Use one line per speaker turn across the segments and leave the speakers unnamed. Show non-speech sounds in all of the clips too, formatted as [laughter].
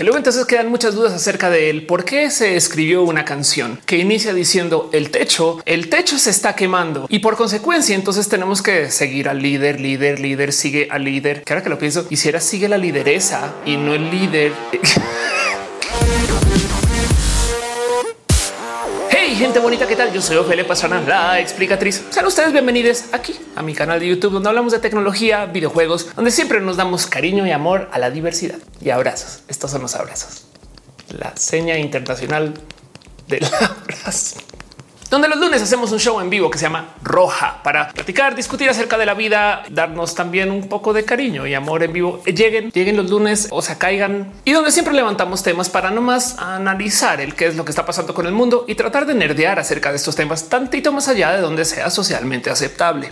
Que luego entonces quedan muchas dudas acerca de él, por qué se escribió una canción que inicia diciendo el techo, el techo se está quemando y por consecuencia entonces tenemos que seguir al líder, líder, líder, sigue al líder. Que ahora que lo pienso, hiciera sigue la lideresa y no el líder. [laughs] gente bonita, ¿qué tal? Yo soy Ophelia Pastrana, la explicatriz. Sean ustedes bienvenidos aquí a mi canal de YouTube, donde hablamos de tecnología, videojuegos, donde siempre nos damos cariño y amor a la diversidad y abrazos. Estos son los abrazos. La seña internacional del [laughs] abrazo donde los lunes hacemos un show en vivo que se llama Roja para platicar, discutir acerca de la vida, darnos también un poco de cariño y amor en vivo. Lleguen, lleguen los lunes o se caigan y donde siempre levantamos temas para no más analizar el qué es lo que está pasando con el mundo y tratar de nerdear acerca de estos temas tantito más allá de donde sea socialmente aceptable.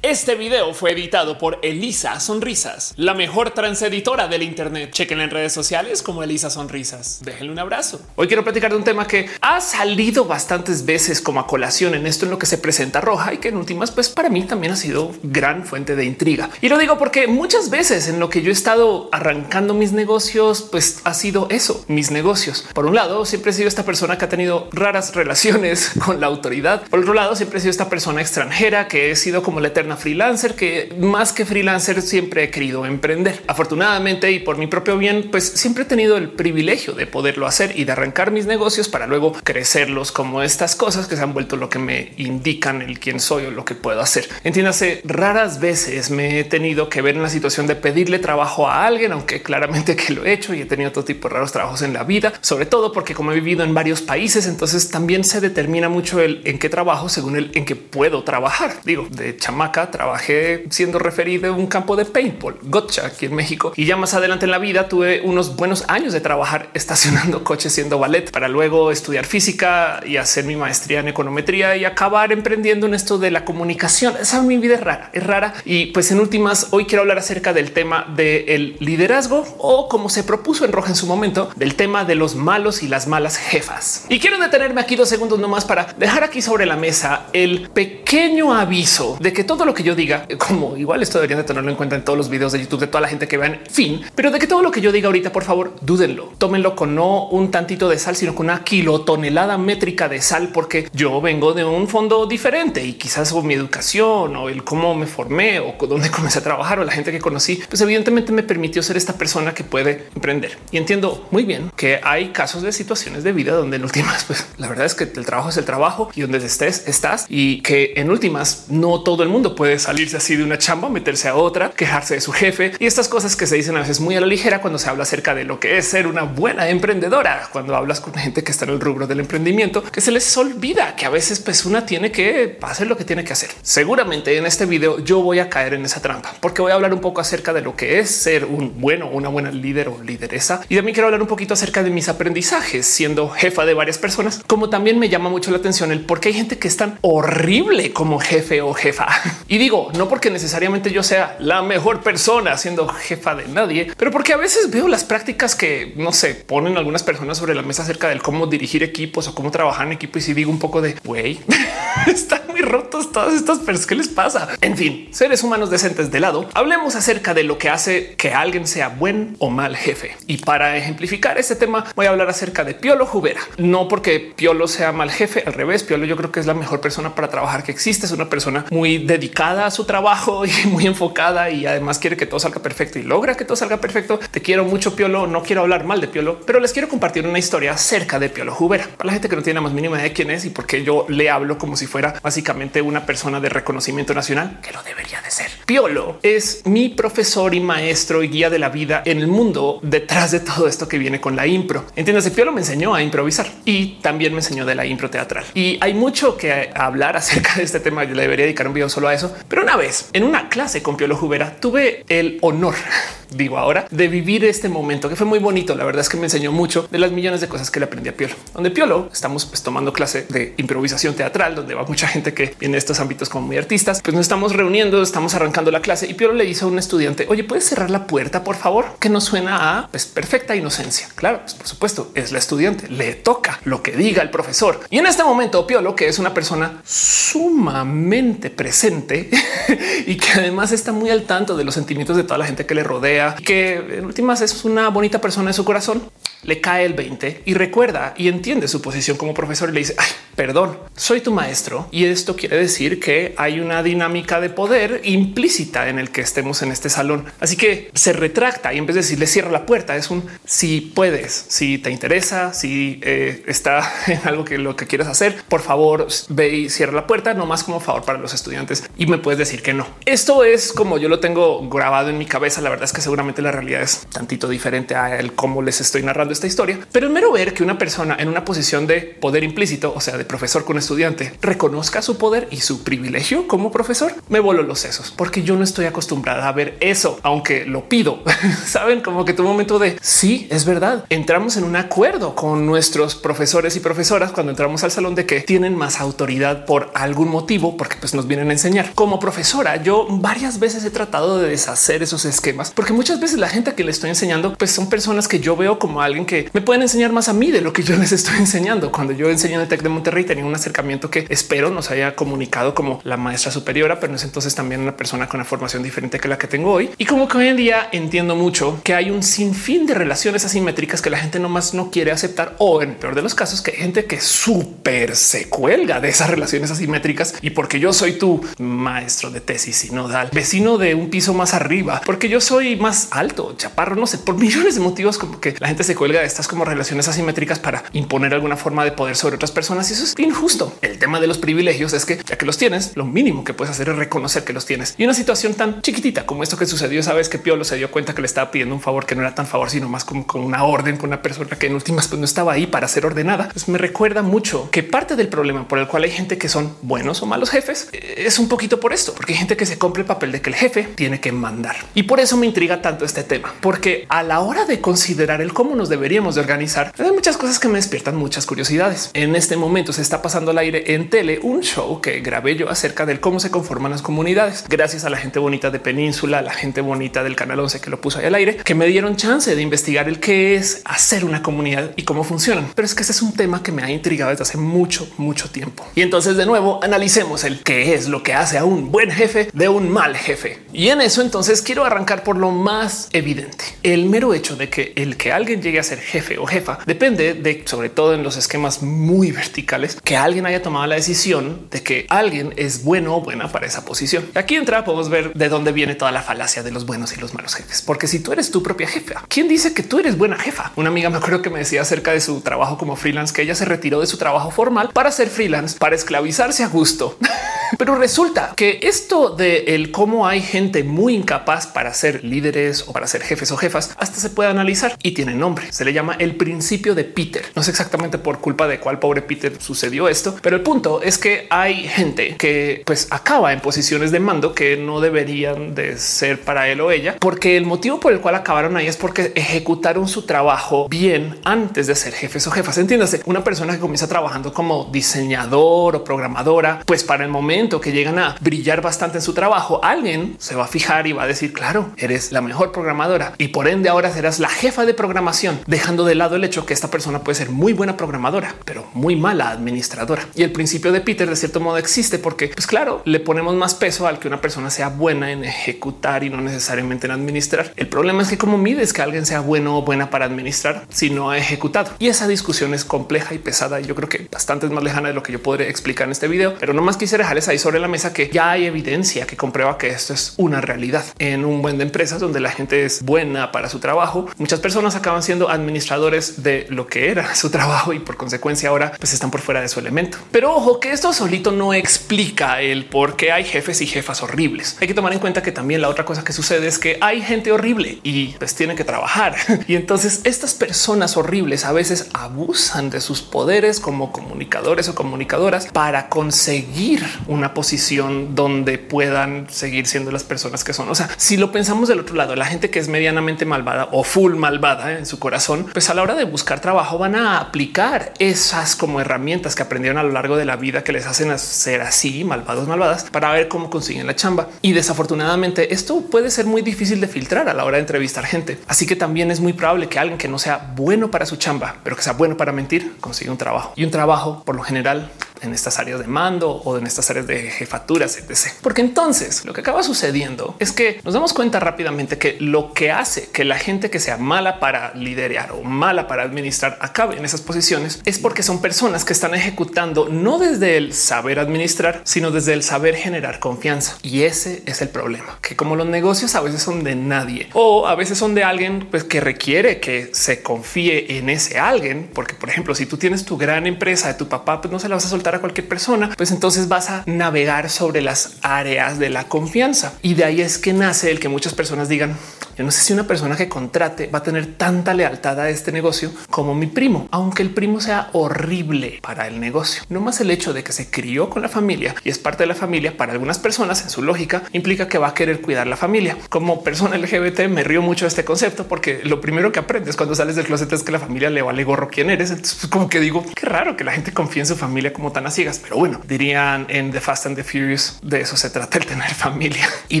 Este video fue editado por Elisa Sonrisas, la mejor transeditora del Internet. Chequen en redes sociales como Elisa Sonrisas. Déjenle un abrazo. Hoy quiero platicar de un tema que ha salido bastantes veces como a colación en esto en lo que se presenta roja y que en últimas, pues para mí también ha sido gran fuente de intriga. Y lo digo porque muchas veces en lo que yo he estado arrancando mis negocios, pues ha sido eso, mis negocios. Por un lado, siempre he sido esta persona que ha tenido raras [laughs] relaciones con la autoridad. Por otro lado, siempre he sido esta persona extranjera que he sido como la eterna freelancer que más que freelancer siempre he querido emprender. Afortunadamente y por mi propio bien, pues siempre he tenido el privilegio de poderlo hacer y de arrancar mis negocios para luego crecerlos como estas cosas que se han vuelto lo que me indican el quién soy o lo que puedo hacer. Entiéndase, raras veces me he tenido que ver en la situación de pedirle trabajo a alguien, aunque claramente que lo he hecho y he tenido todo tipo de raros trabajos en la vida, sobre todo porque como he vivido en varios países, entonces también se determina mucho el en qué trabajo según el en qué puedo trabajar. Digo, de chamaca trabajé siendo referido en un campo de paintball, gotcha aquí en México. Y ya más adelante en la vida tuve unos buenos años de trabajar [laughs] estacionando coches siendo ballet para luego estudiar física y hacer mi maestría en econometría y acabar emprendiendo en esto de la comunicación. Esa mi vida es rara, es rara. Y pues en últimas, hoy quiero hablar acerca del tema del liderazgo o como se propuso en Roja en su momento, del tema de los malos y las malas jefas. Y quiero detenerme aquí dos segundos nomás para dejar aquí sobre la mesa el pequeño aviso de que todo lo que yo diga, como igual esto deberían de tenerlo en cuenta en todos los videos de YouTube de toda la gente que vean, fin, pero de que todo lo que yo diga ahorita, por favor, dúdenlo, tómenlo con no un tantito de sal, sino con una kilotonelada métrica de sal, porque yo vengo de un fondo diferente y quizás o mi educación o el cómo me formé o dónde [laughs] comencé a trabajar o la gente que conocí, pues evidentemente me permitió ser esta persona que puede emprender. Y entiendo muy bien que hay casos de situaciones de vida donde en últimas, pues la verdad es que el trabajo es el trabajo y donde estés, estás y que en últimas no todo el mundo puede salirse así de una chamba, meterse a otra, quejarse de su jefe y estas cosas que se dicen a veces muy a la ligera cuando se habla acerca de lo que es ser una buena emprendedora. Cuando hablas con gente que está en el rubro del emprendimiento, que se les olvida que a veces pues una tiene que hacer lo que tiene que hacer. Seguramente en este video yo voy a caer en esa trampa porque voy a hablar un poco acerca de lo que es ser un bueno, una buena líder o lideresa. Y también quiero hablar un poquito acerca de mis aprendizajes siendo jefa de varias personas, como también me llama mucho la atención el por qué hay gente que es tan horrible como jefe o jefa. Y digo, no porque necesariamente yo sea la mejor persona siendo jefa de nadie, pero porque a veces veo las prácticas que no se ponen algunas personas sobre la mesa acerca del cómo dirigir equipos o cómo trabajar en equipo. Y si digo un poco de güey, [laughs] están muy rotos todas estas personas. ¿Qué les pasa? En fin, seres humanos decentes de lado, hablemos acerca de lo que hace que alguien sea buen o mal jefe. Y para ejemplificar este tema, voy a hablar acerca de Piolo Jubera. No porque Piolo sea mal jefe, al revés, Piolo yo creo que es la mejor persona para trabajar que existe. Es una persona muy dedicada a su trabajo [laughs] y muy enfocada y además quiere que todo salga perfecto y logra que todo salga perfecto. Te quiero mucho, Piolo. No quiero hablar mal de Piolo, pero les quiero compartir una historia acerca de Piolo Jubera para la gente que no tiene la más mínima idea de quién es y por qué yo le hablo como si fuera básicamente una persona de reconocimiento nacional que lo debería de ser. Piolo es mi profesor y maestro y guía de la vida en el mundo detrás de todo esto que viene con la impro. Entiéndase, Piolo me enseñó a improvisar y también me enseñó de la impro teatral. Y hay mucho que hablar acerca de este tema. Yo le debería dedicar un video solo a eso, pero una vez en una clase con Piolo Jubera tuve el honor [laughs] digo ahora, de vivir este momento que fue muy bonito. La verdad es que me enseñó mucho de las millones de cosas que le aprendí a Piolo. Donde Piolo estamos pues, tomando clase de improvisación teatral, donde va mucha gente que viene estos ámbitos como muy artistas. Pues nos estamos reuniendo, estamos arrancando la clase y Piolo le dice a un estudiante, oye, ¿puedes cerrar la puerta, por favor? Que nos suena a pues, perfecta inocencia. Claro, pues, por supuesto, es la estudiante, le toca lo que diga el profesor. Y en este momento, Piolo, que es una persona sumamente presente, [laughs] y que además está muy al tanto de los sentimientos de toda la gente que le rodea, que en últimas es una bonita persona en su corazón, le cae el 20 y recuerda y entiende su posición como profesor y le dice, Ay, perdón, soy tu maestro. Y esto quiere decir que hay una dinámica de poder implícita en el que estemos en este salón. Así que se retracta y en vez de decirle cierra la puerta, es un si puedes, si te interesa, si eh, está [laughs] en algo que lo que quieres hacer, por favor ve y cierra la puerta, no más como favor para los estudiantes y me puedes decir que no. Esto es como yo lo tengo grabado en mi cabeza. La verdad es que seguramente la realidad es tantito diferente a el cómo les estoy narrando esta historia, pero el mero ver que una persona en una posición de poder implícito, o sea, de profesor con estudiante, reconozca su poder y su privilegio como profesor, me voló los sesos porque yo no estoy acostumbrada a ver eso, aunque lo pido. [laughs] Saben como que tu momento de sí, es verdad. Entramos en un acuerdo con nuestros profesores y profesoras cuando entramos al salón de que tienen más autoridad por algún motivo, porque pues nos vienen a enseñar. Como profesora, yo varias veces he tratado de deshacer esos esquemas, porque muchas veces la gente que le estoy enseñando, pues son personas que yo veo como alguien que me pueden enseñar más a mí de lo que yo les estoy enseñando. Cuando yo enseñé en el Tec de Monterrey tenía un acercamiento que espero nos haya comunicado como la maestra superiora, pero no es entonces también una persona con una formación diferente que la que tengo hoy. Y como que hoy en día entiendo mucho que hay un sinfín de relaciones asimétricas que la gente nomás no quiere aceptar o en peor de los casos que gente que súper se cuelga de esas relaciones asimétricas y porque yo soy tu maestro de tesis sinodal, vecino de un piso más arriba, porque yo soy más alto, chaparro, no sé, por millones de motivos como que la gente se cuelga de estas como relaciones asimétricas para imponer alguna forma de poder sobre otras personas y eso es injusto. El tema de los privilegios es que ya que los tienes, lo mínimo que puedes hacer es reconocer que los tienes. Y una situación tan chiquitita como esto que sucedió, sabes que Piolo se dio cuenta que le estaba pidiendo un favor que no era tan favor, sino más como con una orden con una persona que en últimas pues no estaba ahí para ser ordenada. Me recuerda mucho que parte del problema por el cual hay gente que son buenos o malos jefes eh, es un poquito por esto, porque hay gente que se compra el papel de que el jefe tiene que mandar. Y por eso me intriga tanto este tema, porque a la hora de considerar el cómo nos deberíamos de organizar, hay muchas cosas que me despiertan muchas curiosidades. En este momento se está pasando al aire en tele un show que grabé yo acerca del cómo se conforman las comunidades. Gracias a la gente bonita de Península, la gente bonita del Canal 11 que lo puso ahí al aire, que me dieron chance de investigar el qué es hacer una comunidad y cómo funcionan. Pero es que ese es un tema que me ha intrigado desde hace mucho, mucho tiempo. Y entonces de nuevo analicemos el qué es lo que hace a un buen jefe de un mal jefe. Y en eso entonces quiero arrancar por lo más evidente. El mero hecho de que el que alguien llegue a ser jefe o jefa depende de, sobre todo en los esquemas muy verticales, que alguien haya tomado la decisión de que alguien es bueno o buena para esa posición. Aquí entra, podemos ver de dónde viene toda la falacia de los buenos y los malos jefes. Porque si tú eres tu propia jefa, ¿quién dice que tú eres buena jefa? Una amiga me acuerdo que me decía acerca de su trabajo como freelance, que ella se retiró de su trabajo formal para ser freelance, para esclavizarse a gusto. [laughs] Pero resulta que esto de el cómo hay gente muy incapaz para ser líderes o para ser jefes o jefas hasta se puede analizar y tiene nombre. Se le llama el principio de Peter. No sé exactamente por culpa de cuál pobre Peter sucedió esto, pero el punto es que hay gente que pues acaba en posiciones de mando que no deberían de ser para él o ella, porque el motivo por el cual acabaron ahí es porque ejecutaron su trabajo bien antes de ser jefes o jefas. Entiéndase, una persona que comienza trabajando como diseñador o programadora, pues para el momento que llegan a brillar bastante en su trabajo, alguien se va a fijar y va a decir, claro, eres la mejor programadora y por ende ahora serás la jefa de programación, dejando de lado el hecho que esta persona puede ser muy buena programadora, pero muy mala administradora. Y el principio de Peter de cierto modo existe porque, pues claro, le ponemos más peso al que una persona sea buena en ejecutar y no necesariamente en administrar. El problema es que como mides que alguien sea bueno o buena para administrar si no ha ejecutado. Y esa discusión es compleja y pesada y yo creo que bastante más lejana de lo que yo podré explicar en este video, pero no más quisiera dejarles ahí sobre la mesa que ya hay evidencia que comprueba que esto es una realidad en un buen de empresas donde la gente es buena para su trabajo. Muchas personas acaban siendo administradores de lo que era [laughs] su trabajo y por consecuencia ahora pues están por fuera de su elemento. Pero ojo que esto solito no explica el por qué hay jefes y jefas horribles. Hay que tomar en cuenta que también la otra cosa que sucede es que hay gente horrible y pues tienen que trabajar. [laughs] Y entonces estas personas horribles a veces abusan de sus poderes como comunicadores o comunicadoras para conseguir una posición donde puedan seguir siendo las personas que son. O sea, si lo pensamos del otro lado, la gente que es medianamente malvada o full malvada en su corazón, pues a la hora de buscar trabajo van a aplicar esas como herramientas que aprendieron a lo largo de la vida que les hacen ser así malvados, malvadas para ver cómo consiguen la chamba. Y desafortunadamente esto puede ser muy difícil de filtrar a la hora de entrevistar gente. Así que también es muy probable que alguien que no sea bueno para su chamba, pero que sea bueno para mentir, consiga un trabajo y un trabajo por lo general en estas áreas de mando o en estas áreas de jefaturas, etc. Porque entonces lo que acaba sucediendo es que nos damos cuenta rápidamente que lo que hace que la gente que sea mala para liderar o mala para administrar acabe en esas posiciones es porque son personas que están ejecutando no desde el saber administrar, sino desde el saber generar confianza. Y ese es el problema, que como los negocios a veces son de nadie o a veces son de alguien pues, que requiere que se confíe en ese alguien, porque por ejemplo, si tú tienes tu gran empresa de tu papá, pues no se la vas a soltar a cualquier persona, pues entonces vas a navegar sobre las áreas de la confianza. Y de ahí es que nace el que muchas personas digan, yo no sé si una persona que contrate va a tener tanta lealtad a este negocio como mi primo, aunque el primo sea horrible para el negocio. No más el hecho de que se crió con la familia y es parte de la familia para algunas personas en su lógica implica que va a querer cuidar la familia. Como persona LGBT me río mucho de este concepto porque lo primero que aprendes cuando sales del closet es que la familia le vale gorro quién eres. Entonces pues, como que digo qué raro que la gente confíe en su familia como tan a ciegas, pero bueno, dirían en The Fast and the Furious de eso se trata el tener familia [laughs] y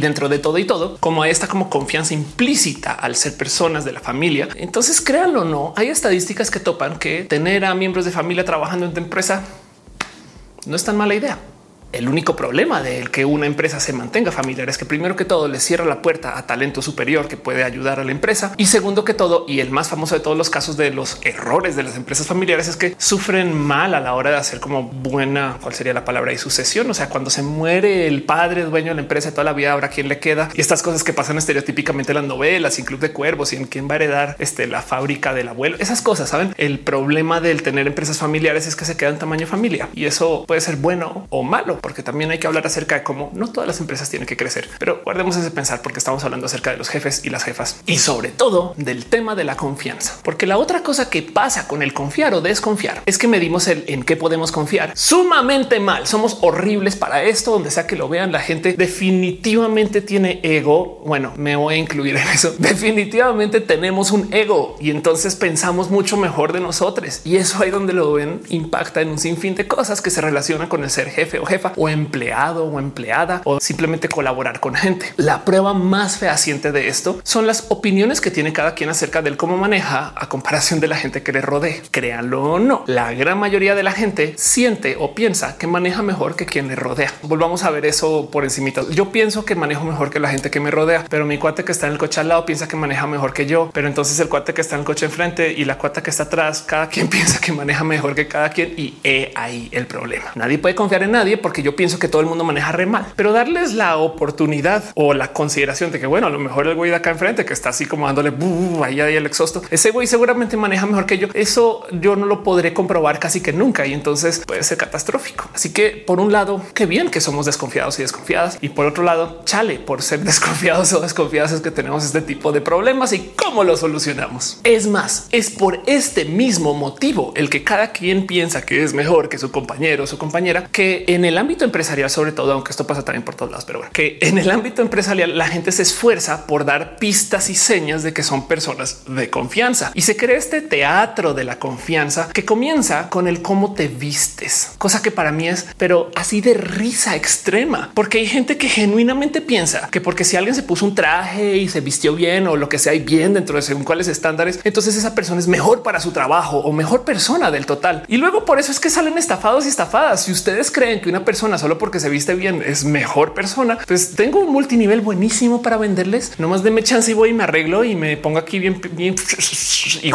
dentro de todo y todo como esta como confianza implícita al ser personas de la familia. Entonces créanlo o no, hay estadísticas que topan que tener a miembros de familia trabajando en tu empresa no es tan mala idea. El único problema de que una empresa se mantenga familiar es que primero que todo le cierra la puerta a talento superior que puede ayudar a la empresa. Y segundo que todo, y el más famoso de todos los casos de los errores de las empresas familiares es que sufren mal a la hora de hacer como buena, cuál sería la palabra y sucesión. O sea, cuando se muere el padre dueño de la empresa toda la vida, habrá quien le queda y estas cosas que pasan estereotípicamente en las novelas y Club de Cuervos y en quién va a heredar este, la fábrica del abuelo. Esas cosas saben. El problema del tener empresas familiares es que se quedan tamaño familia y eso puede ser bueno o malo porque también hay que hablar acerca de cómo no todas las empresas tienen que crecer, pero guardemos ese pensar porque estamos hablando acerca de los jefes y las jefas y sobre todo del tema de la confianza, porque la otra cosa que pasa con el confiar o desconfiar es que medimos el en qué podemos confiar sumamente mal. Somos horribles para esto, donde sea que lo vean. La gente definitivamente tiene ego. Bueno, me voy a incluir en eso. [laughs] Definitivamente tenemos un ego y entonces pensamos mucho mejor de nosotros y eso ahí donde lo ven impacta en un sinfín de cosas que se relacionan con el ser jefe o jefa o empleado o empleada o simplemente colaborar con gente. La prueba más fehaciente de esto son las opiniones que tiene cada quien acerca del cómo maneja a comparación de la gente que le rodea. Créanlo o no, la gran mayoría de la gente siente o piensa que maneja mejor que quien le rodea. Volvamos a ver eso por encima. Yo pienso que manejo mejor que la gente que me rodea, pero mi cuate que está en el coche al lado piensa que maneja mejor que yo. Pero entonces el cuate que está en el coche enfrente y la cuata que está atrás, cada quien [laughs] piensa que maneja mejor que cada quien y he ahí el problema. Nadie puede confiar en nadie porque yo pienso que todo el mundo maneja re mal, pero darles la oportunidad o la consideración de que bueno, a lo mejor el güey de acá enfrente que está así como dándole ahí ahí el exhausto, ese güey seguramente maneja mejor que yo. Eso yo no lo podré comprobar casi que nunca y entonces puede ser catastrófico. Así que por un lado, qué bien que somos desconfiados y desconfiadas y por otro lado, chale por ser [laughs] desconfiados o desconfiadas es que tenemos este tipo de problemas y cómo lo solucionamos. Es más, es por este mismo motivo el que cada quien piensa que es mejor que su compañero o su compañera que en el ámbito empresarial, sobre todo, aunque esto pasa también por todos lados, pero que en el ámbito empresarial la gente se esfuerza por dar pistas y señas de que son personas de confianza y se crea este teatro de la confianza que comienza con el cómo te vistes, cosa que para mí es, pero así de risa extrema, porque hay gente que genuinamente piensa que porque si alguien se puso un traje y se vistió bien o lo que sea y bien dentro de según cuáles estándares, entonces esa persona es mejor para su trabajo o mejor persona del total. Y luego por eso es que salen estafados y estafadas. Si ustedes creen que una persona solo porque se viste bien es mejor persona, pues tengo un multinivel buenísimo para venderles. Nomás deme chance y voy y me arreglo y me pongo aquí bien, bien y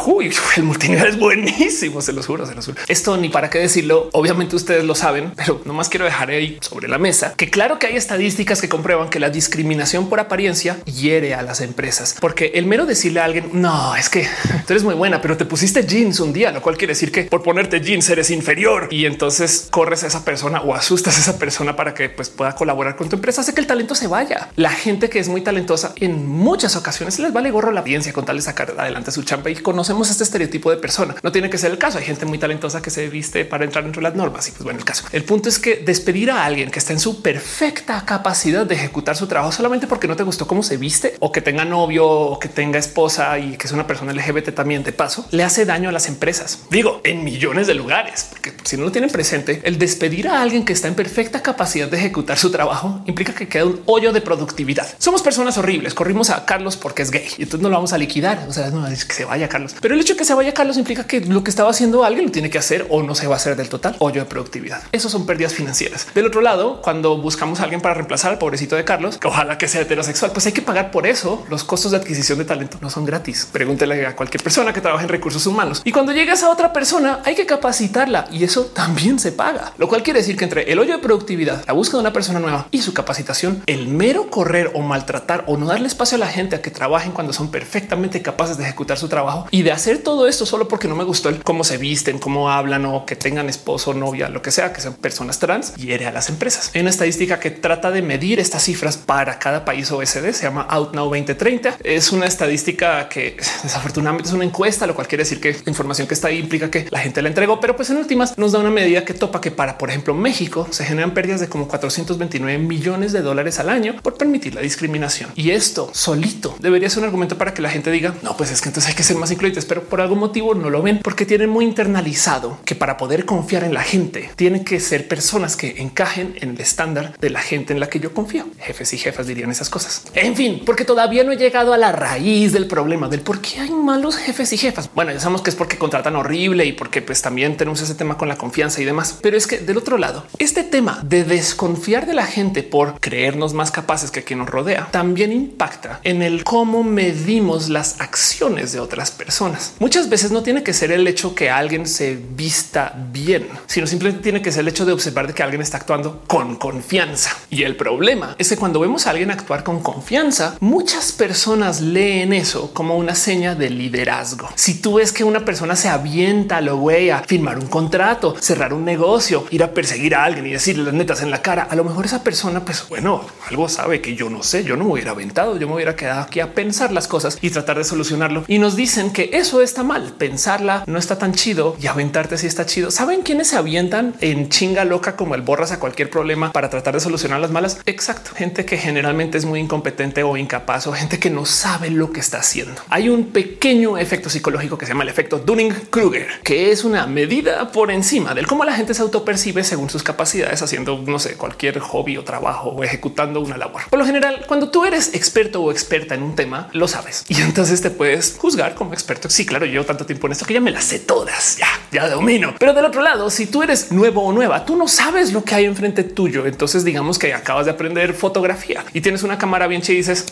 el multinivel es buenísimo. Se los juro, se los juro. Esto ni para qué decirlo. Obviamente ustedes lo saben, pero nomás quiero dejar ahí sobre la mesa que claro que hay estadísticas que comprueban que la discriminación por apariencia hiere a las empresas, porque el mero decirle a alguien no es que tú eres muy buena, pero te pusiste jeans un día, lo cual quiere decir que por ponerte jeans eres inferior y entonces corres a esa persona o asustas esa persona para que pues, pueda colaborar con tu empresa, hace que el talento se vaya. La gente que es muy talentosa en muchas ocasiones les vale gorro la audiencia con tal de sacar adelante su champa y conocemos este estereotipo de persona. No tiene que ser el caso. Hay gente muy talentosa que se viste para entrar dentro de las normas y pues bueno, el caso. El punto es que despedir a alguien que está en su perfecta capacidad de ejecutar su trabajo solamente porque no te gustó cómo se viste o que tenga novio o que tenga esposa y que es una persona LGBT también de paso le hace daño a las empresas. Digo en millones de lugares, porque si no lo tienen presente, el despedir a alguien que está en perfecta capacidad de ejecutar su trabajo implica que queda un hoyo de productividad. Somos personas horribles. Corrimos a Carlos porque es gay y entonces no lo vamos a liquidar. O sea, no es que se vaya Carlos, pero el hecho de que se vaya Carlos implica que lo que estaba haciendo alguien lo tiene que hacer o no se va a hacer del total hoyo de productividad. Eso son pérdidas financieras. Del otro lado, cuando buscamos a alguien para reemplazar al pobrecito de Carlos, que ojalá que sea heterosexual, pues hay que pagar por eso. Los costos de adquisición de talento no son gratis. Pregúntele a cualquier persona que trabaje en recursos humanos. Y cuando llegas a otra persona, hay que capacitarla y eso también se paga, lo cual quiere decir que entre el hoyo de productividad, la búsqueda de una persona nueva y su capacitación, el mero correr o maltratar o no darle espacio a la gente a que trabajen cuando son perfectamente capaces de ejecutar su trabajo y de hacer todo esto solo porque no me gustó el cómo se visten, cómo hablan o que tengan esposo, novia, lo que sea, que sean personas trans, hiere a las empresas. Hay una estadística que trata de medir estas cifras para cada país OSD, se llama OutNow 2030. Es una estadística que [laughs] desafortunadamente es una encuesta, lo cual quiere decir que la información que está ahí implica que la gente la entregó, pero pues en últimas nos da una medida que topa que para, por ejemplo, México se generan pérdidas de como 429 millones de dólares al año por permitir la discriminación. Y esto solito debería ser un argumento para que la gente diga, no, pues es que entonces hay que ser más incluyentes, pero por algún motivo no lo ven porque tienen muy internalizado que para poder confiar en la gente tienen que ser personas que encajen en el estándar de la gente en la que yo confío. Jefes y jefas dirían esas cosas. En fin, porque todavía no he llegado a la raíz del problema del por qué hay malos jefes y jefas. Bueno, ya sabemos que es porque contratan horrible y porque pues también tenemos ese tema con la confianza y demás. Pero es que del otro lado, este tema de desconfiar de la gente por creernos más capaces que quien nos rodea también impacta en el cómo medimos las acciones de otras personas. Muchas veces no tiene que ser el hecho que alguien se vista bien, sino simplemente tiene que ser el hecho de observar que alguien está actuando con confianza. Y el problema es que cuando vemos a alguien actuar con confianza, muchas personas leen eso como una seña de liderazgo. Si tú ves que una persona se avienta a lo güey a firmar un contrato, cerrar un negocio, ir a perseguir a alguien y decirle las netas en la cara, a lo mejor esa persona, pues bueno, algo sabe que yo no sé, yo no me hubiera aventado, yo me hubiera quedado aquí a pensar las cosas y tratar de solucionarlo. Y nos dicen que eso está mal, pensarla no está tan chido y aventarte si está chido. ¿Saben quiénes se avientan en chinga loca como el borras a cualquier problema para tratar de solucionar las malas? Exacto, gente que generalmente es muy incompetente o incapaz o gente que no sabe lo que está haciendo. Hay un pequeño efecto psicológico que se llama el efecto Dunning-Kruger, que es una medida por encima del cómo la gente se autopercibe según sus capacidades haciendo, no sé, cualquier hobby o trabajo o ejecutando una labor. Por lo general, cuando tú eres experto o experta en un tema, lo sabes y entonces te puedes juzgar como experto. Sí, claro, llevo tanto tiempo en esto que ya me las sé todas, ya, ya domino. Pero del otro lado, si tú eres nuevo o nueva, tú no sabes lo que hay enfrente tuyo. Entonces digamos que acabas de aprender fotografía y tienes una cámara bien chida y dices,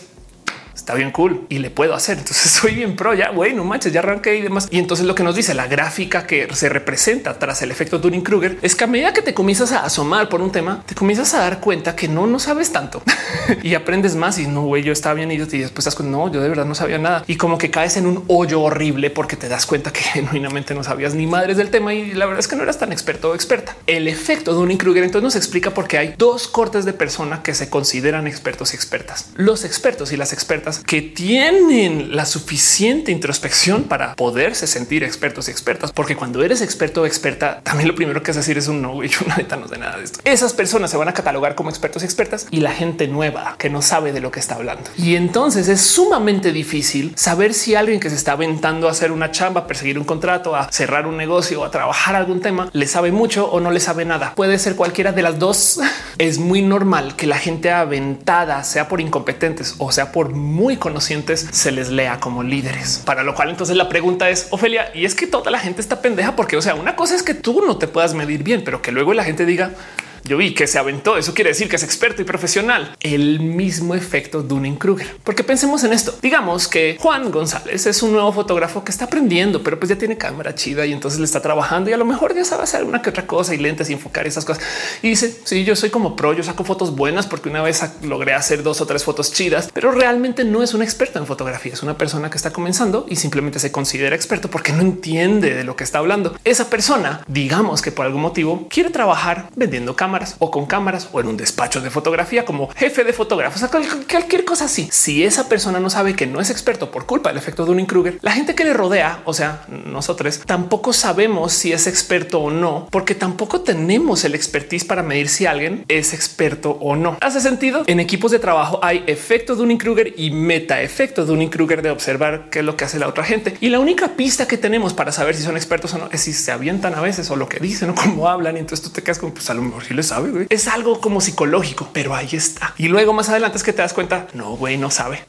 está bien cool y le puedo hacer. [laughs] Entonces soy bien pro ya. Güey, no manches, ya arranqué y demás. Y entonces lo que nos dice la gráfica que se representa tras el efecto Dunning Kruger es que a medida que te comienzas a asomar por un tema, te comienzas a dar cuenta que no, no sabes tanto [laughs] y aprendes más. Y no, güey, yo estaba bien y después estás con no, yo de verdad no sabía nada y como que caes en un hoyo horrible porque te das cuenta que [laughs] genuinamente no sabías ni madres del tema y la verdad es que no eras tan experto o experta. El efecto Dunning Kruger entonces nos explica por qué hay dos cortes de persona que se consideran expertos y expertas. Los expertos y las expertas que tienen la suficiente introspección para poderse sentir expertos y expertas, porque cuando eres experto o experta, también lo primero que es decir es un no, yo neta no sé nada de esto. Esas personas se van a catalogar como expertos y expertas y la gente nueva que no sabe de lo que está hablando. Y entonces es sumamente difícil saber si alguien que se está aventando a hacer una chamba, a perseguir un contrato, a cerrar un negocio o a trabajar algún tema, le sabe mucho o no le sabe nada. Puede ser cualquiera de las dos. [laughs] Es muy normal que la gente aventada sea por incompetentes o sea por muy conocientes se les lea como líderes. Para lo cual entonces la pregunta es, Ofelia, y es que toda la gente está pendeja porque, o sea, una cosa es que tú no te puedas medir bien, pero que luego la gente diga, yo vi que se aventó. Eso quiere decir que es experto y profesional. El mismo efecto Dunning Kruger. Porque pensemos en esto. Digamos que Juan González es un nuevo fotógrafo que está aprendiendo, pero pues ya tiene cámara chida y entonces le está trabajando y a lo mejor ya sabe hacer una que otra cosa y lentes y enfocar esas cosas. Y dice: sí, yo soy como pro, yo saco fotos buenas porque una vez logré hacer dos o tres fotos chidas, pero realmente no es un experto en fotografía. Es una persona que está comenzando y simplemente se considera experto porque no entiende de lo que está hablando. Esa persona, digamos que por algún motivo quiere trabajar vendiendo cámaras o con cámaras o en un despacho de fotografía como jefe de fotógrafos, o cualquier cosa así. Si esa persona no sabe que no es experto por culpa del efecto Dunning Kruger, la gente que le rodea, o sea, nosotros tampoco sabemos si es experto o no, porque tampoco tenemos el expertise para medir si alguien es experto o no. Hace sentido. En equipos de trabajo hay efecto Dunning Kruger y meta efecto Dunning Kruger de observar qué es lo que hace la otra gente. Y la única pista que tenemos para saber si son expertos o no es si se avientan a veces o lo que dicen o cómo hablan. Y entonces tú te quedas como pues a lo mejor si les sabe. Es algo como psicológico, pero ahí está. Y luego más adelante es que te das cuenta. No, güey, no sabe.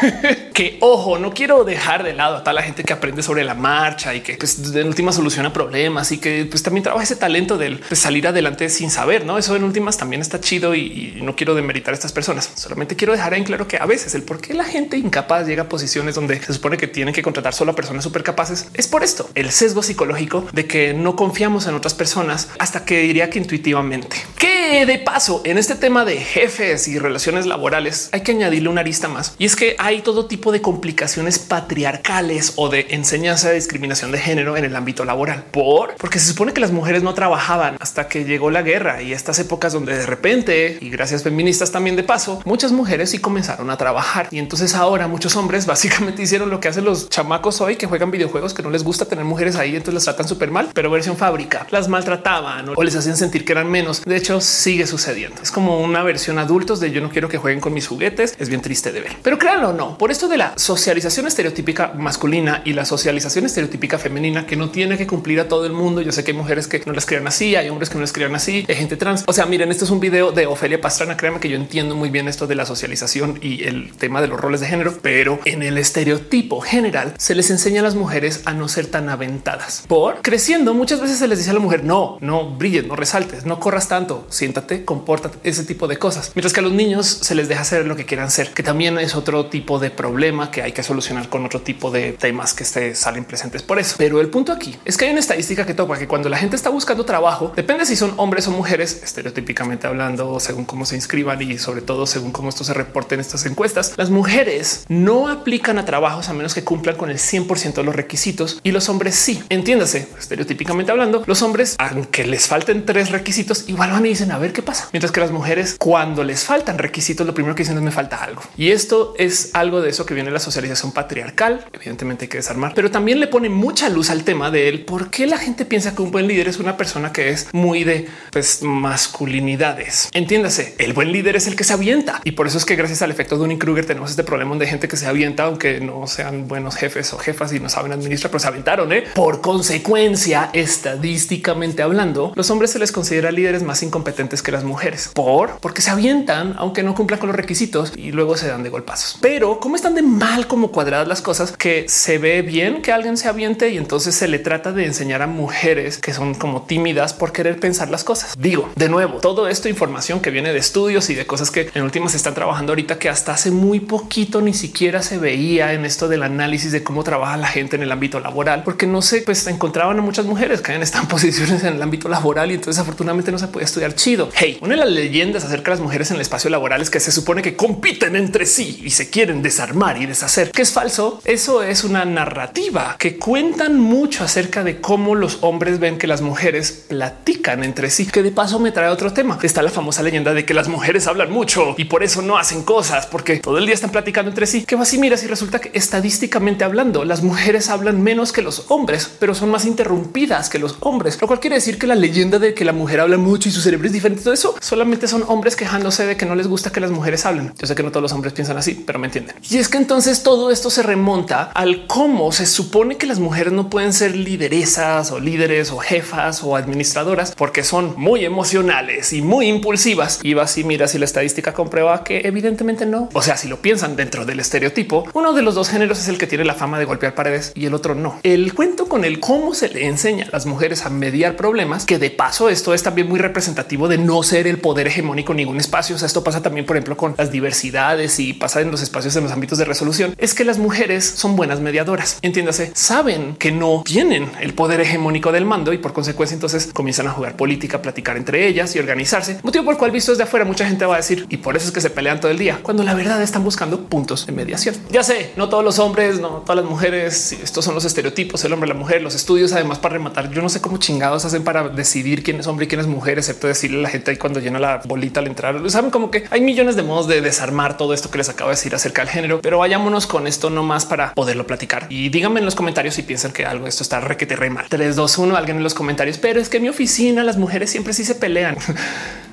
[laughs] que ojo, no quiero dejar de lado a toda la gente que aprende sobre la marcha y que pues, en última soluciona problemas y que pues, también trabaja ese talento del pues, salir adelante sin saber. No, eso en últimas también está chido y, y no quiero demeritar a estas personas. Solamente quiero dejar en claro que a veces el por qué la gente incapaz llega a posiciones donde se supone que tienen que contratar solo a personas súper capaces es por esto, el sesgo psicológico de que no confiamos en otras personas hasta que diría que intuitivamente siguiente. ¿Qué de paso en este tema de jefes y relaciones laborales hay que añadirle una arista más y es que hay todo tipo de complicaciones patriarcales o de enseñanza de discriminación de género en el ámbito laboral. Por porque se supone que las mujeres no trabajaban hasta que llegó la guerra y estas épocas donde de repente y gracias feministas también de paso, muchas mujeres sí comenzaron a trabajar y entonces ahora muchos hombres [laughs] básicamente hicieron lo que hacen los chamacos hoy que juegan videojuegos que no les gusta tener mujeres ahí, entonces las tratan súper mal, pero versión fábrica las maltrataban o les hacían sentir que eran menos. De hecho, sigue sucediendo. Es como una versión adultos de yo no quiero que jueguen con mis juguetes. Es bien triste de ver, pero créanlo o no, por esto de la socialización estereotípica masculina y la socialización estereotípica femenina que no tiene que cumplir a todo el mundo. Yo sé que hay mujeres que no las crean así, hay hombres que no les crean así, hay gente trans. O sea, miren, esto es un video de Ofelia Pastrana. Créanme que yo entiendo muy bien esto de la socialización y el tema de los roles de género, pero en el estereotipo general se les enseña a las mujeres a no ser tan aventadas. Por creciendo, muchas veces se les dice a la mujer no, no brilles, no resaltes, no corras tanto, siéntate, compórtate, ese tipo de cosas. Mientras que a los niños se les deja hacer lo que quieran ser, que también es otro tipo de problema que hay que solucionar con otro tipo de temas que se salen presentes por eso. Pero el punto aquí es que hay una estadística que toca que cuando la gente está buscando trabajo, depende si son hombres o mujeres, estereotípicamente hablando, según cómo se inscriban y sobre todo según cómo esto se reporte en estas encuestas, las mujeres no aplican a trabajos a menos que cumplan con el 100% de los requisitos y los hombres sí. Entiéndase, estereotípicamente hablando, los hombres, aunque les falten tres requisitos, igual van y dicen a ver qué pasa. Mientras que las mujeres, cuando les faltan requisitos, lo primero que dicen es me falta algo. Y esto es algo de eso que viene la socialización patriarcal. Evidentemente hay que desarmar, pero también le pone mucha luz al tema de él. ¿Por qué la gente piensa que un buen líder es una persona que es muy de pues, masculinidades? Entiéndase, el buen líder es el que se avienta. Y por eso es que gracias al efecto de un Kruger tenemos este problema de gente que se avienta, aunque no sean buenos jefes o jefas y no saben administrar, pero se aventaron. ¿eh? Por consecuencia, estadísticamente hablando, los hombres se les considera líderes más incompetentes que las mujeres por porque se avientan, aunque no cumplan con los requisitos y luego se dan de golpazos. Pero cómo están de mal como cuadradas las cosas que se ve bien que alguien se aviente y entonces se le trata de enseñar a mujeres que son como tímidas por querer pensar las cosas. Digo de nuevo, todo esto información que viene de estudios y de cosas que en últimas están trabajando ahorita que hasta hace muy poquito ni siquiera se veía en esto del análisis de cómo trabaja la gente en el ámbito laboral, porque no se pues encontraban a muchas mujeres que en [laughs] posiciones en el ámbito laboral y entonces afortunadamente no se puede estudiar chido. Hey, una de las leyendas acerca de las mujeres en el espacio laboral es que se supone que compiten entre sí y se quieren desarmar y deshacer, que es falso. Eso es una narrativa que cuentan mucho acerca de cómo los hombres ven que las mujeres platican entre sí, que de paso me trae otro tema. Está la famosa leyenda de que las mujeres hablan mucho y por eso no hacen cosas porque todo el día están platicando entre sí. Que va así, mira, si resulta que estadísticamente hablando, las mujeres hablan menos que los hombres, pero son más interrumpidas que los hombres, lo cual quiere decir que la leyenda de que la mujer habla mucho y su cerebro es diferente, todo eso solamente son hombres quejándose de que no les gusta que las mujeres hablen. Yo sé que no todos los hombres piensan así, pero me entienden. Y es que entonces todo esto se remonta al cómo se supone que las mujeres no pueden ser lideresas o líderes o jefas o administradoras porque son muy emocionales y muy impulsivas. Y va así, mira, si la estadística comprueba que evidentemente no. O sea, si lo piensan dentro del estereotipo, uno de los dos géneros es el que tiene la fama de golpear paredes y el otro no. El cuento con el cómo se le enseña a las mujeres a mediar problemas, que de paso esto es también muy representativo de no ser el poder hegemónico en ningún espacio. O sea, esto pasa también, por ejemplo, con las diversidades y pasa en los espacios en los ámbitos de resolución. Es que las mujeres son buenas mediadoras. Entiéndase, saben que no tienen el poder hegemónico del mando y por consecuencia entonces comienzan a jugar política, platicar entre ellas y organizarse. Motivo por el cual visto desde afuera mucha gente va a decir y por eso es que se pelean todo el día cuando la verdad están buscando puntos de mediación. Ya sé, no todos los hombres, no todas las mujeres. Estos son los estereotipos, el hombre, la mujer, los estudios. Además, para rematar, yo no sé cómo chingados hacen para decidir quién es hombre y quién es mujer, excepto decirle a la gente ahí cuando llena la bolita al entrar. Saben como que hay millones de modos de desarmar todo esto que les acabo de decir acerca del género, pero vayámonos con esto nomás para poderlo platicar y díganme en los comentarios si piensan que algo de esto está requete re mal. 3, 2, 1, alguien en los comentarios, pero es que en mi oficina las mujeres siempre sí se pelean. [laughs]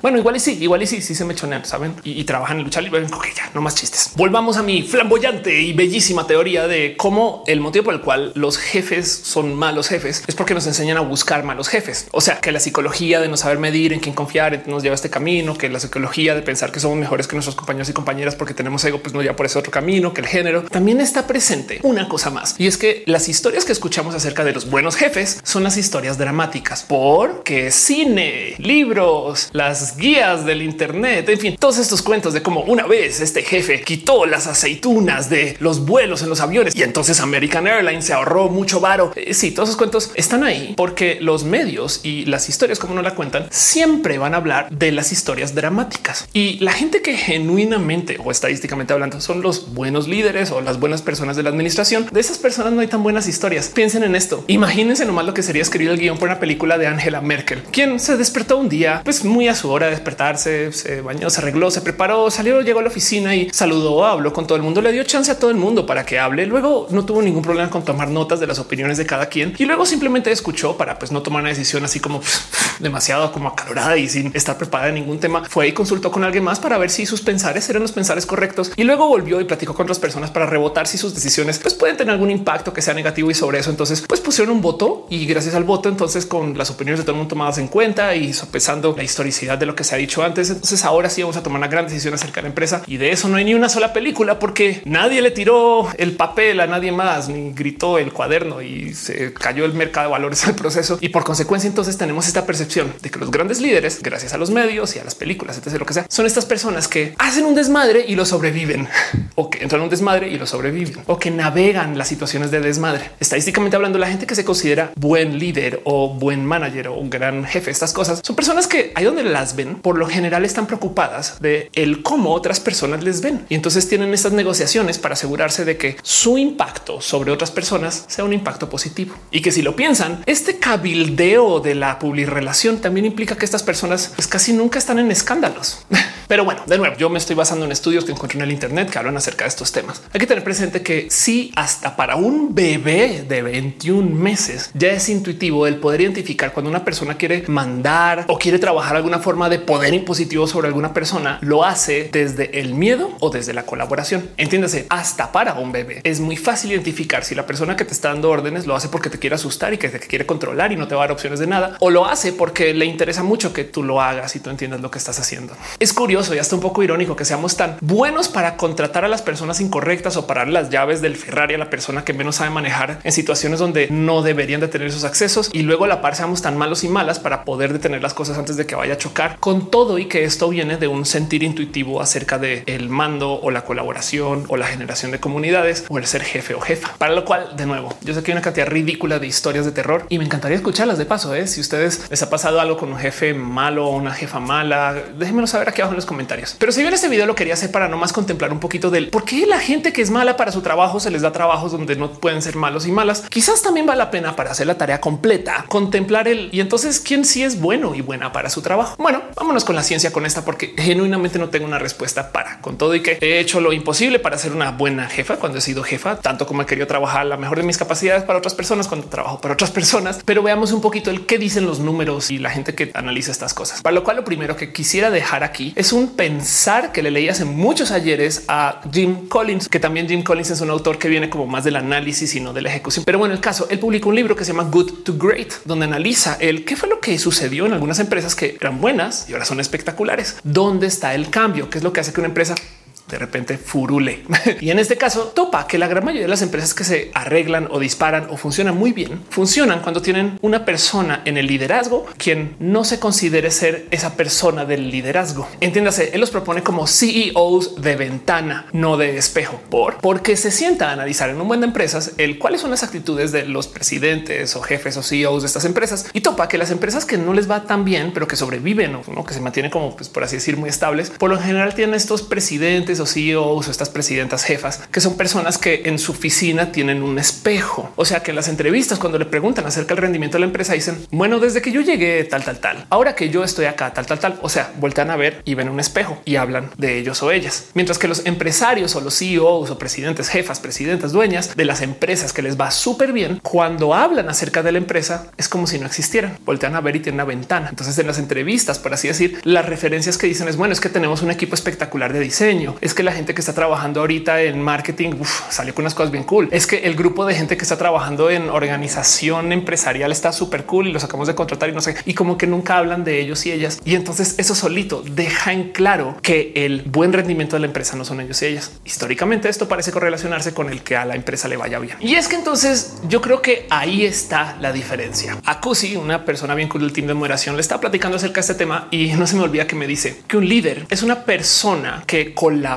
Bueno, igual y sí, igual y sí, sí se me chonean, saben y, trabajan en lucha libre. Ok, ya no más chistes. Volvamos a mi flamboyante y bellísima teoría de cómo el motivo por el cual los jefes son malos jefes es porque nos enseñan a buscar malos jefes. O sea, que la psicología de no saber medir en quién confiar nos lleva a este camino, que la psicología de pensar que somos mejores que nuestros compañeros y compañeras porque tenemos ego, pues no ya por ese otro camino, que el género también está presente. Una cosa más y es que las historias que escuchamos acerca de los buenos jefes son las historias dramáticas porque cine, libros, las guías del Internet, en fin, todos estos cuentos de cómo una vez este jefe quitó las aceitunas de los vuelos en los aviones y entonces American Airlines se ahorró mucho varo. Eh, sí, todos esos cuentos están ahí porque los medios y las historias como no la cuentan siempre van a hablar de las historias dramáticas y la gente que genuinamente o estadísticamente hablando son los buenos líderes o las buenas personas de la administración. De esas personas no hay tan buenas historias. Piensen en esto. Imagínense nomás lo que sería escribir el guion por una película de Angela Merkel, quien se despertó un día, pues muy a su hora de despertarse, se bañó, se arregló, se preparó, salió, llegó a la oficina y saludó, habló con todo el mundo, le dio chance a todo el mundo para que hable. Luego no tuvo ningún problema con tomar notas de las opiniones de cada quien y luego simplemente escuchó para pues no tomar una decisión así como demasiado como acalorada sin estar preparada en ningún tema. Fue y consultó con alguien más para ver si sus pensares eran los pensares correctos y luego volvió y platicó con otras personas para rebotar si sus decisiones pues pueden tener algún impacto que sea negativo y sobre eso entonces pues pusieron un voto y gracias al voto entonces con las opiniones de todo el mundo tomadas en cuenta y sopesando la historicidad de lo que se ha dicho antes entonces ahora sí vamos a tomar una gran decisión acerca de la empresa y de eso no hay ni una sola película porque nadie le tiró el papel a nadie más ni gritó el cuaderno y se cayó el mercado de valores al proceso y por consecuencia entonces tenemos esta percepción de que los grandes líderes gracias a los medios y a las películas etc lo que sea son estas personas que hacen un desmadre y lo sobreviven. [laughs] O que entran a un desmadre y lo sobreviven. O que navegan las situaciones de desmadre. Estadísticamente hablando la gente que se considera buen líder o buen manager o un gran jefe estas cosas son personas que ahí donde las ven por lo general están preocupadas de el cómo otras personas les ven. Y entonces tienen estas negociaciones para asegurarse de que su impacto sobre otras personas sea un impacto positivo. Y que si lo piensan, este cabildeo de la relación también implica que estas personas pues, casi nunca están en escándalos. [laughs] Pero bueno, de nuevo, yo me estoy basando en estudios que encontré en el Internet que hablan acerca de estos temas. Hay que tener presente que si hasta para un bebé de 21 meses ya es intuitivo el poder identificar cuando una persona quiere mandar o quiere trabajar alguna forma de poder impositivo sobre alguna persona, lo hace desde el miedo o desde la colaboración. Entiéndase, hasta para un bebé es muy fácil identificar si la persona que te está dando órdenes lo hace porque te quiere asustar y que te quiere controlar y no te va a dar opciones de nada o lo hace porque le interesa mucho que tú lo hagas y tú entiendas lo que estás haciendo. Es curioso y hasta un poco irónico que seamos tan buenos para contratar a las personas incorrectas o parar las llaves del Ferrari a la persona que menos sabe manejar en situaciones donde no deberían de tener esos accesos y luego a la par seamos tan malos y malas para poder detener las cosas antes de que vaya a chocar con todo y que esto viene de un sentir intuitivo acerca de el mando o la colaboración o la generación de comunidades o el ser jefe o jefa. Para lo cual, de nuevo, yo sé que hay una cantidad ridícula de historias de terror y me encantaría escucharlas de paso. ¿eh? Si ustedes les ha pasado algo con un jefe malo o una jefa mala, déjenmelo saber aquí abajo en los comentarios. Pero si bien este video lo quería hacer para no más contemplar un poquito del por qué la gente que es mala para su trabajo se les da trabajos donde no pueden ser malos y malas. Quizás también vale la pena para hacer la tarea completa, contemplar el y entonces quién sí es bueno y buena para su trabajo. Bueno, vámonos con la ciencia con esta porque genuinamente no tengo una respuesta para con todo y que he hecho lo imposible para ser una buena jefa cuando he sido jefa, tanto como he querido trabajar la mejor de mis capacidades para otras personas cuando trabajo para otras personas. Pero veamos un poquito el qué dicen los números y la gente que analiza estas cosas. Para lo cual lo primero que quisiera dejar aquí es un pensar que le leí hace muchos ayeres a Jim Collins, que también Jim Collins es un autor que viene como más del análisis y no de la ejecución. Pero bueno, el caso, él publicó un libro que se llama Good to Great, donde analiza el qué fue lo que sucedió en algunas empresas que eran buenas y ahora son espectaculares. ¿Dónde está el cambio? ¿Qué es lo que hace que una empresa de repente furule. [laughs] y en este caso topa que la gran mayoría de las empresas que se arreglan o disparan o funcionan muy bien, funcionan cuando tienen una persona en el liderazgo quien no se considere ser esa persona del liderazgo. Entiéndase, él los propone como CEOs de ventana, no de espejo, por porque se sienta a analizar en un buen de empresas el cuáles son las actitudes de los presidentes o jefes o CEOs de estas empresas y topa que las empresas que no les va tan bien, pero que sobreviven o que se mantienen como, pues, por así decir, muy estables, por lo general tienen estos presidentes o CEOs o estas presidentas jefas, que son personas que en su oficina tienen un espejo. O sea que en las entrevistas, cuando le preguntan acerca del rendimiento de la empresa, dicen, bueno, desde que yo llegué tal, tal, tal, ahora que yo estoy acá, tal, tal, tal. O sea, voltean a ver y ven un espejo y hablan de ellos o ellas. Mientras que los empresarios o los CEOs o presidentes, jefas, presidentas, dueñas de las empresas que les va súper bien, cuando hablan acerca de la empresa, es como si no existieran. Voltean a ver y tienen una ventana. Entonces, en las entrevistas, por así decir, las referencias que dicen es bueno, es que tenemos un equipo espectacular de diseño. Es que la gente que está trabajando ahorita en marketing salió con unas cosas bien cool. Es que el grupo de gente que está trabajando en organización empresarial está súper cool y los acabamos de contratar y no sé, y como que nunca hablan de ellos y ellas. Y entonces eso solito deja en claro que el buen rendimiento de la empresa no son ellos y ellas. Históricamente esto parece correlacionarse con el que a la empresa le vaya bien. Y es que entonces yo creo que ahí está la diferencia. A Cusi, una persona bien cool del team de moderación, le está platicando acerca de este tema y no se me olvida que me dice que un líder es una persona que colabora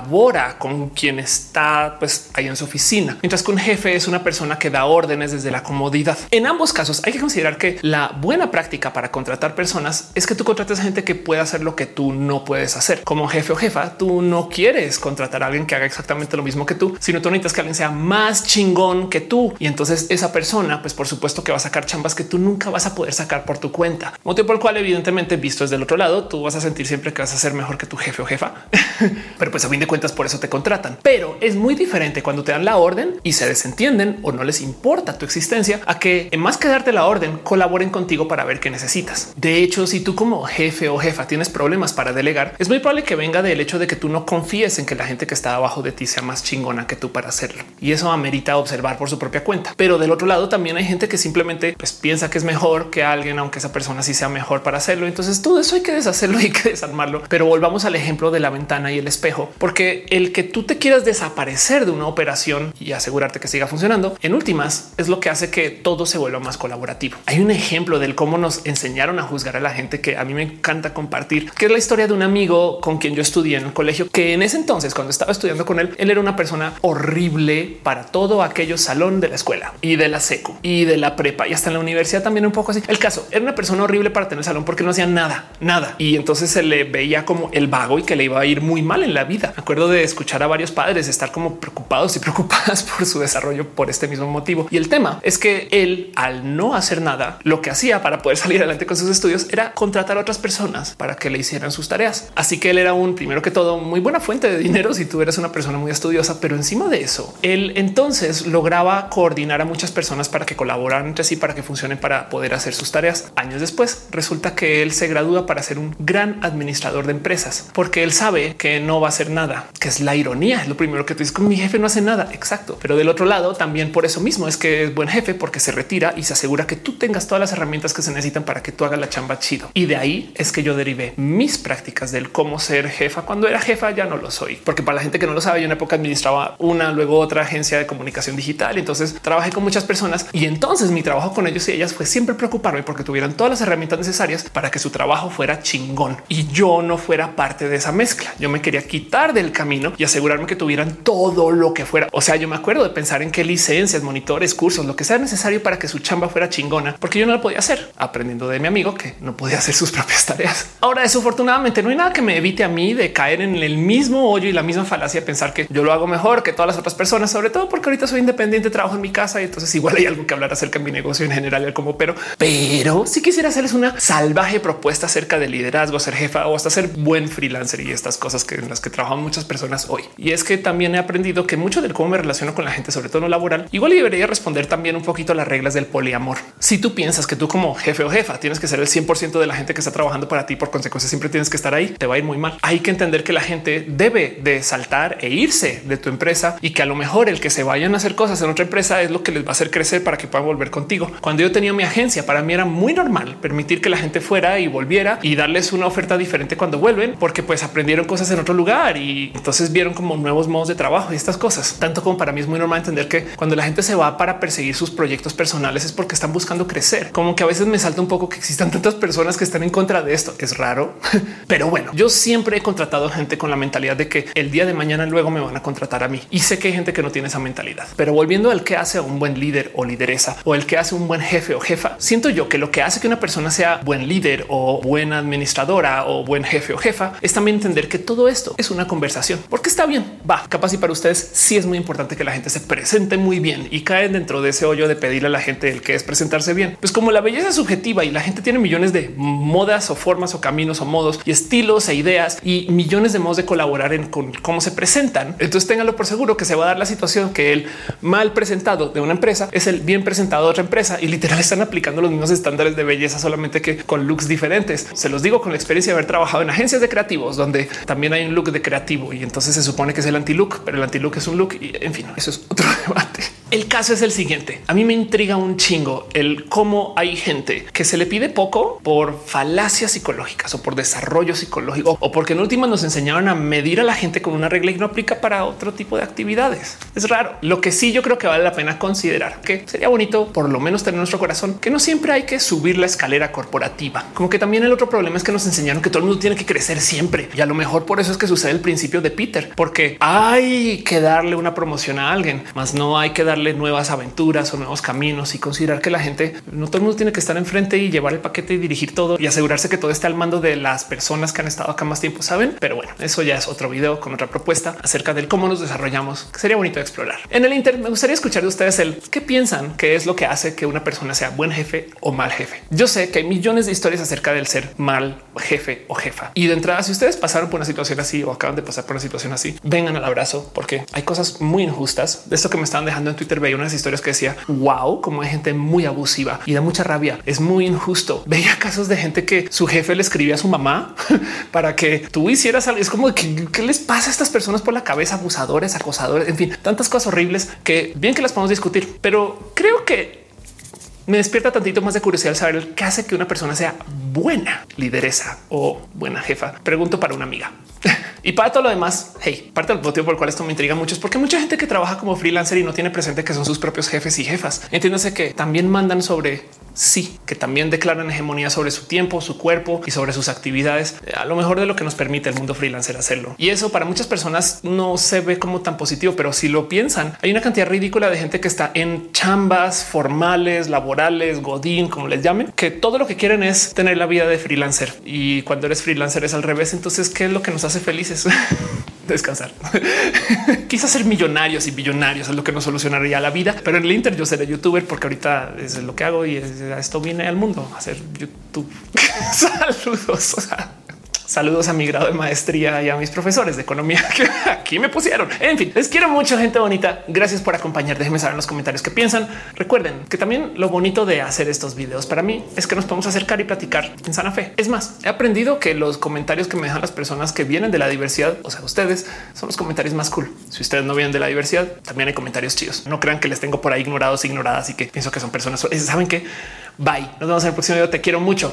con quien está pues ahí en su oficina, mientras que un jefe es una persona que da órdenes desde la comodidad. En ambos casos hay que considerar que la buena práctica para contratar personas es que tú contrates a gente que pueda hacer lo que tú no puedes hacer. Como jefe o jefa, tú no quieres contratar a alguien que haga exactamente lo mismo que tú, sino tú necesitas que alguien sea más chingón que tú. Y entonces esa persona, pues por supuesto que va a sacar chambas que tú nunca vas a poder sacar por tu cuenta. Motivo por el cual evidentemente visto desde el otro lado, tú vas a sentir siempre que vas a ser mejor que tu jefe o jefa. [laughs] Pero pues a fin de cuentas por eso te contratan. Pero es muy diferente cuando te dan la orden y se desentienden o no les importa tu existencia a que en más que darte la orden colaboren contigo para ver qué necesitas. De hecho, si tú como jefe o jefa tienes problemas para delegar, es muy probable que venga del hecho de que tú no confíes en que la gente que está abajo de ti sea más chingona que tú para hacerlo. Y eso amerita observar por su propia cuenta. Pero del otro lado también hay gente que simplemente pues, piensa que es mejor que alguien, aunque esa persona sí sea mejor para hacerlo. Entonces todo eso hay que deshacerlo y que desarmarlo. Pero volvamos al ejemplo de la ventana y el espejo, porque el que tú te quieras desaparecer de una operación y asegurarte que siga funcionando en últimas es lo que hace que todo se vuelva más colaborativo. Hay un ejemplo del cómo nos enseñaron a juzgar a la gente que a mí me encanta compartir, que es la historia de un amigo con quien yo estudié en el colegio, que en ese entonces, cuando estaba estudiando con él, él era una persona horrible para todo aquello salón de la escuela y de la secu y de la prepa y hasta en la universidad también un poco así. El caso era una persona horrible para tener salón porque no hacía nada, nada. Y entonces se le veía como el vago y que le iba a ir muy mal en la vida. Acuerdo de escuchar a varios padres estar como preocupados y preocupadas [laughs] por su desarrollo por este mismo motivo. Y el tema es que él, al no hacer nada, lo que hacía para poder salir adelante con sus estudios era contratar a otras personas para que le hicieran sus tareas. Así que él era un primero que todo muy buena fuente de dinero si tú eres una persona muy estudiosa, pero encima de eso, él entonces lograba coordinar a muchas personas para que colaboraran entre sí para que funcionen para poder hacer sus tareas. Años después resulta que él se gradúa para ser un gran administrador de empresas porque él sabe que no va a hacer nada, que es la ironía. Es lo primero que tú dices mi jefe no hace nada. Exacto. Pero del otro lado también por eso mismo es que es buen jefe porque se retira y se asegura que tú tengas todas las herramientas que se necesitan para que tú hagas la chamba chido. Y de ahí es que yo derivé mis prácticas del cómo ser jefa. Cuando era jefa ya no lo soy, porque para la gente que no lo sabe, yo en época administraba una, luego otra agencia de comunicación digital. Entonces trabajé con muchas personas y entonces mi trabajo con ellos y ellas fue siempre preocuparme porque tuvieran todas las herramientas necesarias para que su trabajo fuera chingón y yo no fuera parte de esa mezcla. Yo me quería quitar del camino y asegurarme que tuvieran todo lo que fuera. O sea, yo me acuerdo de pensar en qué licencias, monitores, cursos, lo que sea necesario para que su chamba fuera chingona, porque yo no la podía hacer aprendiendo de mi amigo que no podía hacer sus [laughs] propias tareas. Ahora, desafortunadamente, no hay nada que me evite a mí de caer en el mismo hoyo y la misma falacia de pensar que yo lo hago mejor que todas las otras personas, sobre todo porque ahorita soy independiente, trabajo en mi casa y entonces igual hay algo que hablar acerca de mi negocio en general, como pero, pero si quisiera hacerles una salvaje propuesta acerca de liderazgo, ser jefa o hasta ser buen freelancer y estas cosas que en las que trabajan muchas personas hoy. Y es que también he aprendido que mucho del cómo me relaciono con la gente, sobre todo en lo laboral, igual debería responder también un poquito a las reglas del poliamor. Si tú piensas que tú como jefe o jefa tienes que ser el 100% de la gente que está trabajando para ti, por consecuencia siempre tienes que estar ahí, te va a ir muy mal. Hay que entender que la gente debe de saltar e irse de tu empresa y que a lo mejor el que se vayan a hacer cosas en otra empresa es lo que les va a hacer crecer para que puedan volver contigo. Cuando yo tenía mi agencia, para mí era muy normal permitir que la gente fuera y volviera y darles una oferta diferente cuando vuelven, porque pues aprendieron cosas en otro lugar y entonces vieron como nuevos modos de trabajo y estas cosas. Tanto como para mí es muy normal entender que cuando la gente se va para perseguir sus proyectos personales es porque están buscando crecer. Como que a veces me salta un poco que existan tantas personas que están en contra de esto. Es raro, [laughs] pero bueno, yo siempre he contratado gente con la mentalidad de que el día de mañana luego me van a contratar a mí y sé que hay gente que no tiene esa mentalidad. Pero volviendo al que hace un buen líder o lideresa o el que hace un buen jefe o jefa, siento yo que lo que hace que una persona sea buen líder o buena administradora o buen jefe o jefa es también entender que todo esto es una conversación porque está bien, va, capaz y para ustedes sí es muy importante que la gente se presente muy bien y caen dentro de ese hoyo de pedirle a la gente el que es presentarse bien. Pues como la belleza es subjetiva y la gente tiene millones de modas o formas o caminos o modos y estilos e ideas y millones de modos de colaborar en con cómo se presentan. Entonces ténganlo por seguro que se va a dar la situación que el mal presentado de una empresa es el bien presentado de otra empresa y literal están aplicando los mismos estándares de belleza, solamente que con looks diferentes. Se los digo con la experiencia de haber trabajado en agencias de creativos donde también hay un look de creativo y entonces se supone que es el anti look, pero el anti look es un look y en fin, eso es otro [laughs] debate. El caso es el siguiente. A mí me intriga un chingo el cómo hay gente que se le pide poco por falacias psicológicas o por desarrollo psicológico o porque en última nos enseñaron a medir a la gente con una regla y no aplica para otro tipo de actividades. Es raro. Lo que sí yo creo que vale la pena considerar que sería bonito por lo menos tener nuestro corazón que no siempre hay que subir la escalera corporativa. Como que también el otro problema es que nos enseñaron que todo el mundo tiene que crecer siempre y a lo mejor por eso es que sucede el principio de Peter, porque hay que darle una promoción a alguien, más no hay que darle nuevas aventuras o nuevos caminos y considerar que la gente no todo el mundo tiene que estar enfrente y llevar el paquete y dirigir todo y asegurarse que todo esté al mando de las personas que han estado acá más tiempo, saben? Pero bueno, eso ya es otro video con otra propuesta acerca del cómo nos desarrollamos, que sería bonito explorar. En el Inter me gustaría escuchar de ustedes el qué piensan que es lo que hace que una persona sea buen jefe o mal jefe. Yo sé que hay millones de historias acerca del ser mal jefe o jefa. Y de entrada, si ustedes pasaron por una situación así o acaban de pasar por una situación así, vengan al abrazo porque hay cosas muy injustas de esto que me están dejando en Twitter veía unas historias que decía wow, como hay gente muy abusiva y da mucha rabia. Es muy injusto. Veía casos de gente que su jefe le escribía a su mamá [laughs] para que tú hicieras algo. Es como que qué les pasa a estas personas por la cabeza, abusadores, acosadores, en fin, tantas cosas horribles que bien que las podemos discutir, pero creo que me despierta tantito más de curiosidad saber qué hace que una persona sea buena lideresa o buena jefa. Pregunto para una amiga. [laughs] y para todo lo demás, hey, parte del motivo por el cual esto me intriga mucho es porque mucha gente que trabaja como freelancer y no tiene presente que son sus propios jefes y jefas. Entiéndase que también mandan sobre sí, que también declaran hegemonía sobre su tiempo, su cuerpo y sobre sus actividades, a lo mejor de lo que nos permite el mundo freelancer hacerlo. Y eso para muchas personas no se ve como tan positivo, pero si lo piensan, hay una cantidad ridícula de gente que está en chambas formales, laborales, godín, como les llamen, que todo lo que quieren es tener la vida de freelancer. Y cuando eres freelancer es al revés. Entonces, ¿qué es lo que nos hace [laughs] descansar. [laughs] Quizás ser millonarios y billonarios es lo que nos solucionaría la vida, pero en el Inter yo seré youtuber porque ahorita es lo que hago y esto viene al mundo hacer YouTube. [laughs] Saludos. Saludos a mi grado de maestría y a mis profesores de economía que aquí me pusieron. En fin, les quiero mucho, gente bonita. Gracias por acompañar. Déjenme saber en los comentarios qué piensan. Recuerden que también lo bonito de hacer estos videos para mí es que nos podemos acercar y platicar en sana fe. Es más, he aprendido que los comentarios que me dejan las personas que vienen de la diversidad, o sea, ustedes son los comentarios más cool. Si ustedes no vienen de la diversidad, también hay comentarios chidos. No crean que les tengo por ahí ignorados, ignoradas y que pienso que son personas. Saben que bye. Nos vemos en el próximo video. Te quiero mucho.